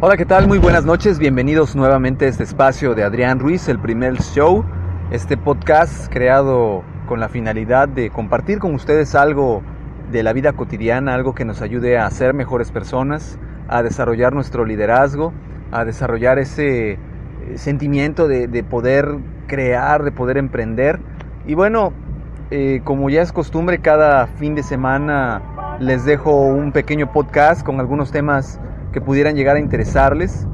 Hola, ¿qué tal? Muy buenas noches. Bienvenidos nuevamente a este espacio de Adrián Ruiz, el primer show. Este podcast creado con la finalidad de compartir con ustedes algo de la vida cotidiana, algo que nos ayude a ser mejores personas, a desarrollar nuestro liderazgo, a desarrollar ese eh, sentimiento de, de poder crear, de poder emprender. Y bueno, eh, como ya es costumbre, cada fin de semana les dejo un pequeño podcast con algunos temas que pudieran llegar a interesarles.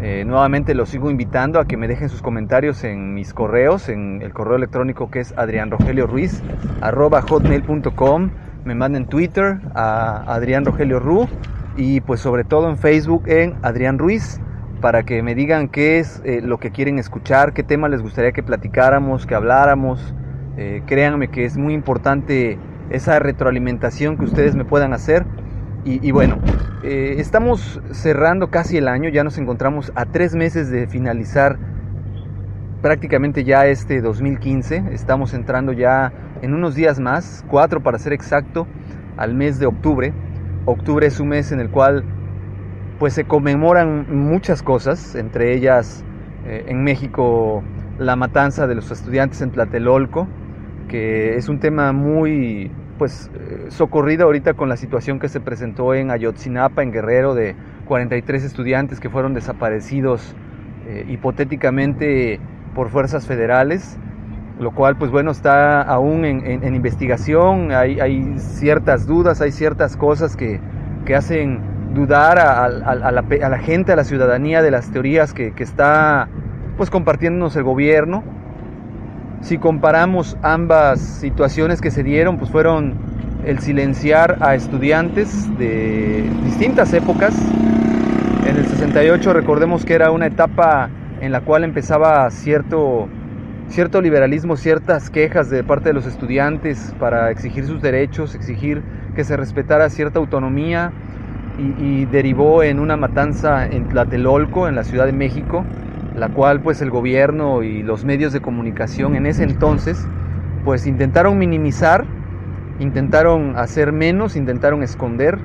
Eh, nuevamente los sigo invitando a que me dejen sus comentarios en mis correos, en el correo electrónico que es adrianrogelioruiz, hotmail.com, me manden Twitter a Adrián Rogelio Ru y pues sobre todo en Facebook en Adrián Ruiz para que me digan qué es eh, lo que quieren escuchar, qué tema les gustaría que platicáramos, que habláramos. Eh, créanme que es muy importante esa retroalimentación que ustedes me puedan hacer. Y, bueno, eh, estamos cerrando casi el año, ya nos encontramos a tres meses de finalizar prácticamente ya este 2015. Estamos entrando ya en unos días más, cuatro para ser exacto, al mes de octubre. Octubre es un mes en el cual pues se conmemoran muchas cosas, entre ellas eh, en México la matanza de los estudiantes en Tlatelolco, que es un tema muy pues eh, socorrido ahorita con la situación que se presentó en Ayotzinapa, en Guerrero, de 43 estudiantes que fueron desaparecidos eh, hipotéticamente por fuerzas federales, lo cual pues bueno está aún en, investigación, hay, ciertas dudas, hay ciertas cosas que, que hacen dudar a, la, gente, a la ciudadanía de las teorías que, que está pues compartiéndonos el gobierno. Si comparamos ambas situaciones que se dieron, pues fueron el silenciar a estudiantes de distintas épocas. En el 68 recordemos que era una etapa en la cual empezaba cierto, cierto liberalismo, ciertas quejas de parte de los estudiantes para exigir sus derechos, exigir que se respetara cierta autonomía y, y derivó en una matanza en Tlatelolco, en la Ciudad de México, la cual pues el gobierno y los medios de comunicación en ese entonces pues intentaron minimizar, intentaron hacer menos, intentaron esconder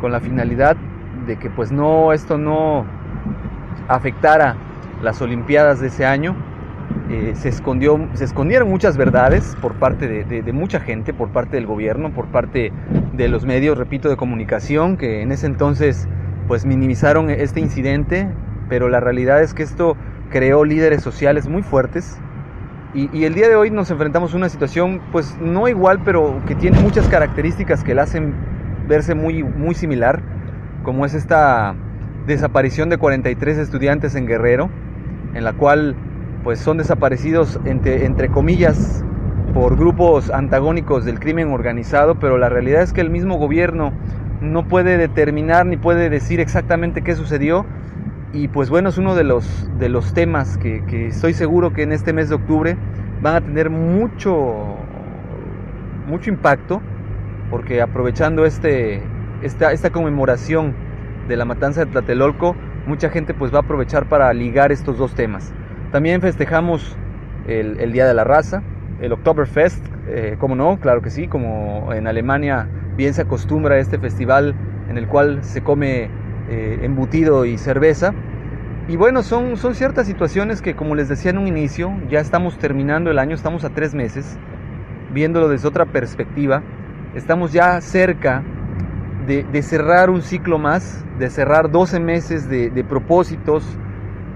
con la finalidad de que pues no esto no afectara las olimpiadas de ese año. Eh, se escondió se escondieron muchas verdades por parte de, de, de, mucha gente por parte del gobierno por parte de los medios repito de comunicación que en ese entonces pues minimizaron este incidente pero la realidad es que esto creó líderes sociales muy fuertes. Y, el día de hoy nos enfrentamos a una situación pues no igual pero que tiene muchas características que la hacen verse muy, muy similar como es esta desaparición de 43 estudiantes en Guerrero en la cual pues son desaparecidos entre, entre comillas por grupos antagónicos del crimen organizado pero la realidad es que el mismo gobierno no puede determinar ni puede decir exactamente qué sucedió y pues bueno, es uno de los, de los temas que, que, estoy seguro que en este mes de octubre van a tener mucho, mucho impacto, porque aprovechando este, esta, esta conmemoración de la matanza de Tlatelolco, mucha gente pues va a aprovechar para ligar estos dos temas. También festejamos el, el Día de la Raza, el Oktoberfest, eh, como no, claro que sí, como en Alemania bien se acostumbra este festival en el cual se come eh, embutido y cerveza. Y bueno, son, son ciertas situaciones que, como les decía en un inicio, ya estamos terminando el año, estamos a tres meses, viéndolo desde otra perspectiva, estamos ya cerca de, cerrar un ciclo más, de cerrar 12 meses de, de propósitos,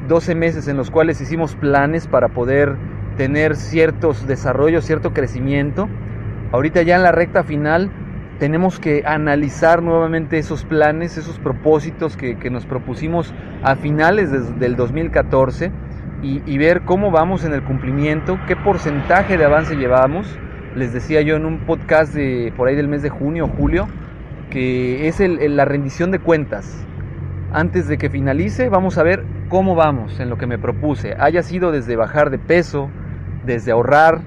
12 meses en los cuales hicimos planes para poder tener ciertos desarrollos, cierto crecimiento. Ahorita ya en la recta final tenemos que analizar nuevamente esos planes, esos propósitos que, nos propusimos a finales del 2014 y, y, ver cómo vamos en el cumplimiento, qué porcentaje de avance llevamos. Les decía yo en un podcast de por ahí del mes de junio o julio que es la rendición de cuentas. Antes de que finalice, vamos a ver cómo vamos en lo que me propuse. Haya sido desde bajar de peso, desde ahorrar,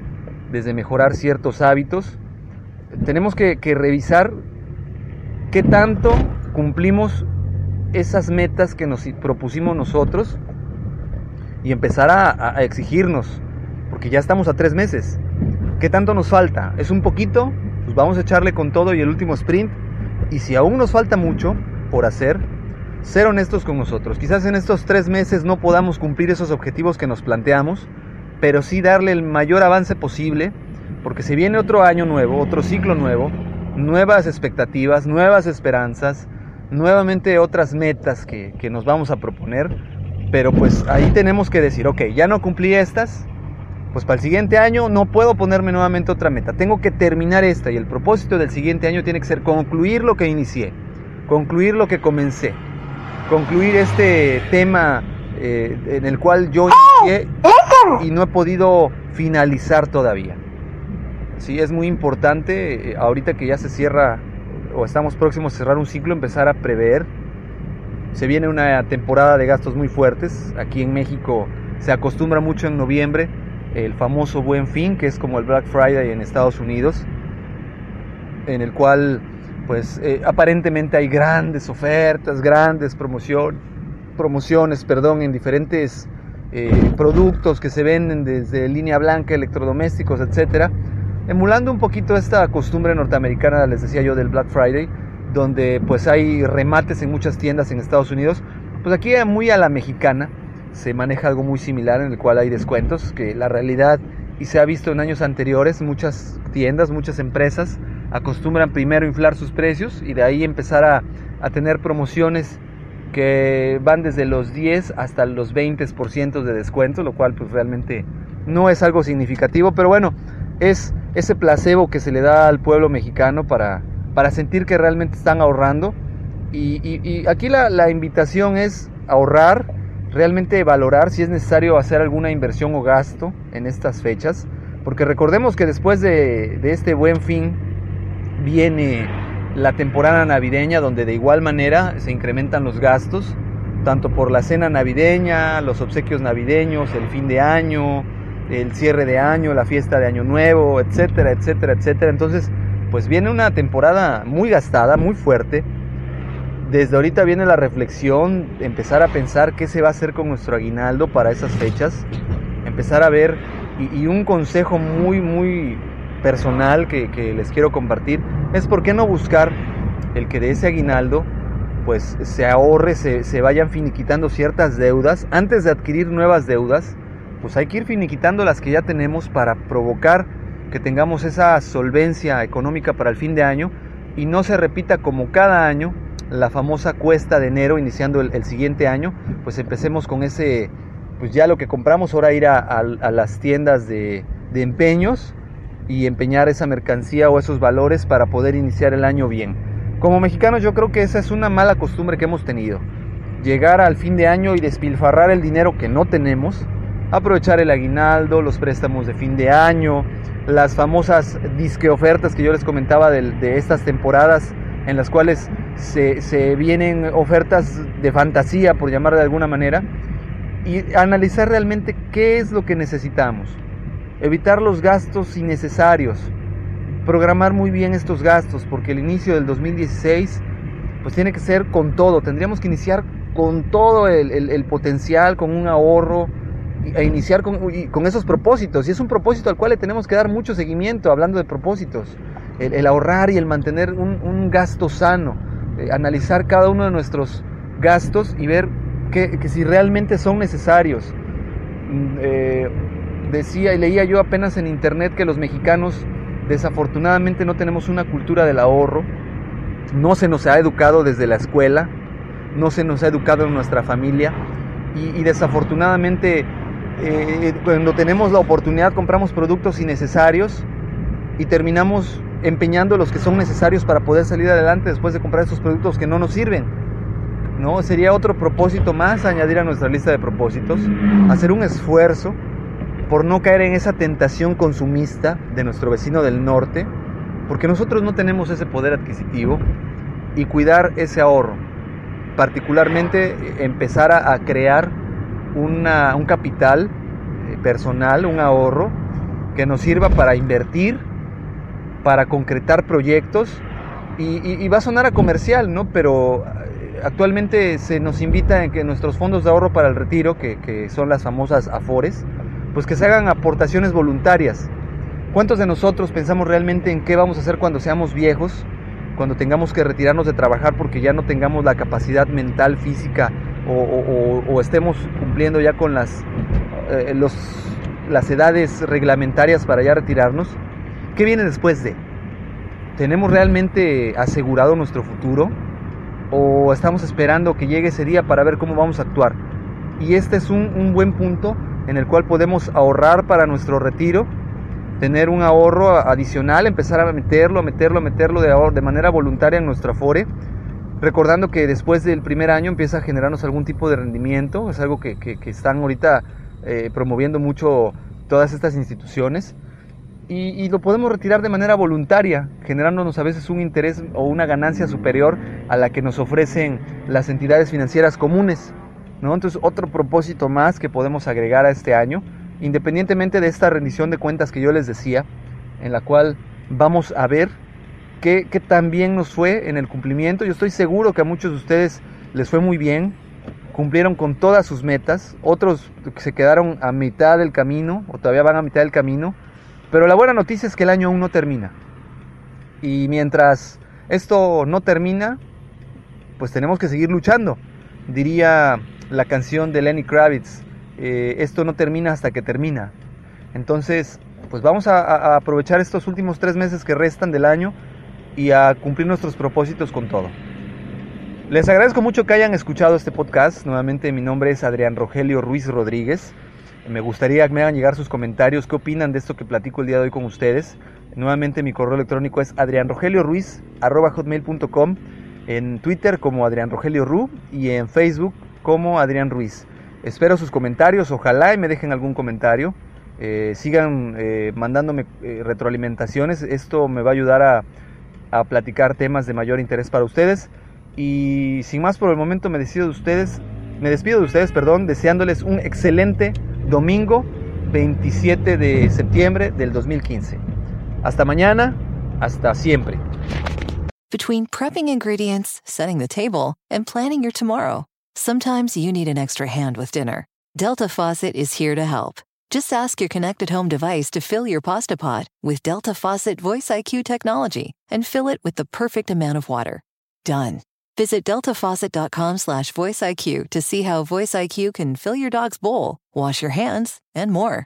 desde mejorar ciertos hábitos. Tenemos que, revisar qué tanto cumplimos esas metas que nos propusimos nosotros y empezar a, exigirnos, porque ya estamos a tres meses. ¿Qué tanto nos falta? ¿Es un poquito? Pues vamos a echarle con todo y el último sprint. Y si aún nos falta mucho por hacer, ser honestos con nosotros. Quizás en estos tres meses no podamos cumplir esos objetivos que nos planteamos, pero sí darle el mayor avance posible, porque se viene otro año nuevo, otro ciclo nuevo, nuevas expectativas, nuevas esperanzas, nuevamente otras metas que, que nos vamos a proponer, pero pues ahí tenemos que decir, ok, ya no cumplí estas, pues para el siguiente año no puedo ponerme nuevamente otra meta, tengo que terminar esta y el propósito del siguiente año tiene que ser concluir lo que inicié, concluir lo que comencé, concluir este tema eh, en el cual yo inicié y no he podido finalizar todavía. Sí, es muy importante, eh, ahorita que ya se cierra o estamos próximos a cerrar un ciclo, empezar a prever. Se viene una temporada de gastos muy fuertes. Aquí en México se acostumbra mucho en noviembre el famoso Buen Fin, que es como el Black Friday en Estados Unidos, en el cual pues eh, aparentemente hay grandes ofertas, grandes promociones promociones, perdón, en diferentes eh, productos que se venden desde línea blanca, electrodomésticos, etcétera, emulando un poquito esta costumbre norteamericana, les decía yo, del Black Friday, donde pues hay remates en muchas tiendas en Estados Unidos. Pues aquí muy a la mexicana se maneja algo muy similar en el cual hay descuentos, que la realidad y se ha visto en años anteriores, muchas tiendas, muchas empresas acostumbran primero inflar sus precios y de ahí empezar a, a tener promociones que van desde los 10 hasta los 20% de descuento, lo cual pues realmente no es algo significativo, pero bueno, es ese placebo que se le da al pueblo mexicano para, para sentir que realmente están ahorrando. Y, aquí la, la, invitación es ahorrar, realmente valorar si es necesario hacer alguna inversión o gasto en estas fechas, porque recordemos que después de, de este buen fin viene la temporada navideña donde de igual manera se incrementan los gastos, tanto por la cena navideña, los obsequios navideños, el fin de año, el cierre de año, la fiesta de año nuevo, etcétera, etcétera, etcétera. Entonces, pues viene una temporada muy gastada, muy fuerte. Desde ahorita viene la reflexión, empezar a pensar qué se va a hacer con nuestro aguinaldo para esas fechas, empezar a ver y, un consejo muy, muy personal que, les quiero compartir es por qué no buscar el que de ese aguinaldo pues se ahorre, se, vayan finiquitando ciertas deudas. Antes de adquirir nuevas deudas, pues hay que ir finiquitando las que ya tenemos para provocar que tengamos esa solvencia económica para el fin de año y no se repita como cada año la famosa cuesta de enero iniciando el, siguiente año, pues empecemos con ese, pues ya lo que compramos ahora ir a, las tiendas de, de empeños y empeñar esa mercancía o esos valores para poder iniciar el año bien. Como mexicanos yo creo que esa es una mala costumbre que hemos tenido. Llegar al fin de año y despilfarrar el dinero que no tenemos, aprovechar el aguinaldo, los préstamos de fin de año, las famosas disque ofertas que yo les comentaba de, estas temporadas en las cuales se, vienen ofertas de fantasía, por llamar de alguna manera, y analizar realmente qué es lo que necesitamos. Evitar los gastos innecesarios, programar muy bien estos gastos, porque el inicio del 2016 pues tiene que ser con todo, tendríamos que iniciar con todo el, potencial, con un ahorro, e iniciar con, con, esos propósitos, y es un propósito al cual le tenemos que dar mucho seguimiento, hablando de propósitos, el, ahorrar y el mantener un, gasto sano, eh, analizar cada uno de nuestros gastos y ver que, que si realmente son necesarios. Mm, eh, decía y leía yo apenas en internet que los mexicanos desafortunadamente no tenemos una cultura del ahorro. No se nos ha educado desde la escuela, no se nos ha educado en nuestra familia. Y, desafortunadamente eh, cuando tenemos la oportunidad compramos productos innecesarios y terminamos empeñando los que son necesarios para poder salir adelante después de comprar esos productos que no nos sirven. ¿no? Sería otro propósito más añadir a nuestra lista de propósitos, hacer un esfuerzo por no caer en esa tentación consumista de nuestro vecino del norte, porque nosotros no tenemos ese poder adquisitivo y cuidar ese ahorro, particularmente eh, empezar a, crear un capital eh, personal, un ahorro que nos sirva para invertir, para concretar proyectos y, va a sonar a comercial, ¿no? Pero eh, actualmente se nos invita en que nuestros fondos de ahorro para el retiro, que, que son las famosas AFORES, pues que se hagan aportaciones voluntarias. ¿Cuántos de nosotros pensamos realmente en qué vamos a hacer cuando seamos viejos? Cuando tengamos que retirarnos de trabajar porque ya no tengamos la capacidad mental, física o, estemos cumpliendo ya con las, eh, las edades reglamentarias para ya retirarnos. ¿Qué viene después de? ¿Tenemos realmente asegurado nuestro futuro? ¿O estamos esperando que llegue ese día para ver cómo vamos a actuar? Y este es un, buen punto en el cual podemos ahorrar para nuestro retiro, tener un ahorro adicional, empezar a meterlo, a meterlo, a meterlo de, de manera voluntaria en nuestra Afore, recordando que después del primer año empieza a generarnos algún tipo de rendimiento, es algo que, están ahorita eh, promoviendo mucho todas estas instituciones. Y, y, lo podemos retirar de manera voluntaria, generándonos a veces un interés o una ganancia superior a la que nos ofrecen las entidades financieras comunes. Entonces, otro propósito más que podemos agregar a este año, independientemente de esta rendición de cuentas que yo les decía, en la cual vamos a ver qué, qué tan bien nos fue en el cumplimiento. Yo estoy seguro que a muchos de ustedes les fue muy bien, cumplieron con todas sus metas, otros se quedaron a mitad del camino o todavía van a mitad del camino, pero la buena noticia es que el año aún no termina. Y mientras esto no termina, pues tenemos que seguir luchando. Diría la canción de Lenny Kravitz, eh, esto no termina hasta que termina. Entonces, pues vamos a, aprovechar estos últimos tres meses que restan del año y a cumplir nuestros propósitos con todo. Les agradezco mucho que hayan escuchado este podcast. Nuevamente mi nombre es Adrián Rogelio Ruiz Rodríguez. Me gustaría que me hagan llegar sus comentarios, qué opinan de esto que platico el día de hoy con ustedes. Nuevamente mi correo electrónico es adrianrogelioruiz.com, en Twitter como Adrián Rogelio Ru y en Facebook como Adrián Ruiz. Espero sus comentarios, ojalá y me dejen algún comentario. Eh, sigan eh, mandándome eh, retroalimentaciones, esto me va a ayudar a, a, platicar temas de mayor interés para ustedes. Y sin más por el momento me despido de ustedes, me despido de ustedes, perdón, deseándoles un excelente domingo 27 de septiembre del 2015. Hasta mañana, hasta siempre. Between prepping ingredients, setting the table, and planning your tomorrow. Sometimes you need an extra hand with dinner. Delta Faucet is here to help. Just ask your connected home device to fill your pasta pot with Delta Faucet Voice IQ technology and fill it with the perfect amount of water. Done. Visit deltafaucet.com slash voiceIQ to see how Voice IQ can fill your dog's bowl, wash your hands, and more.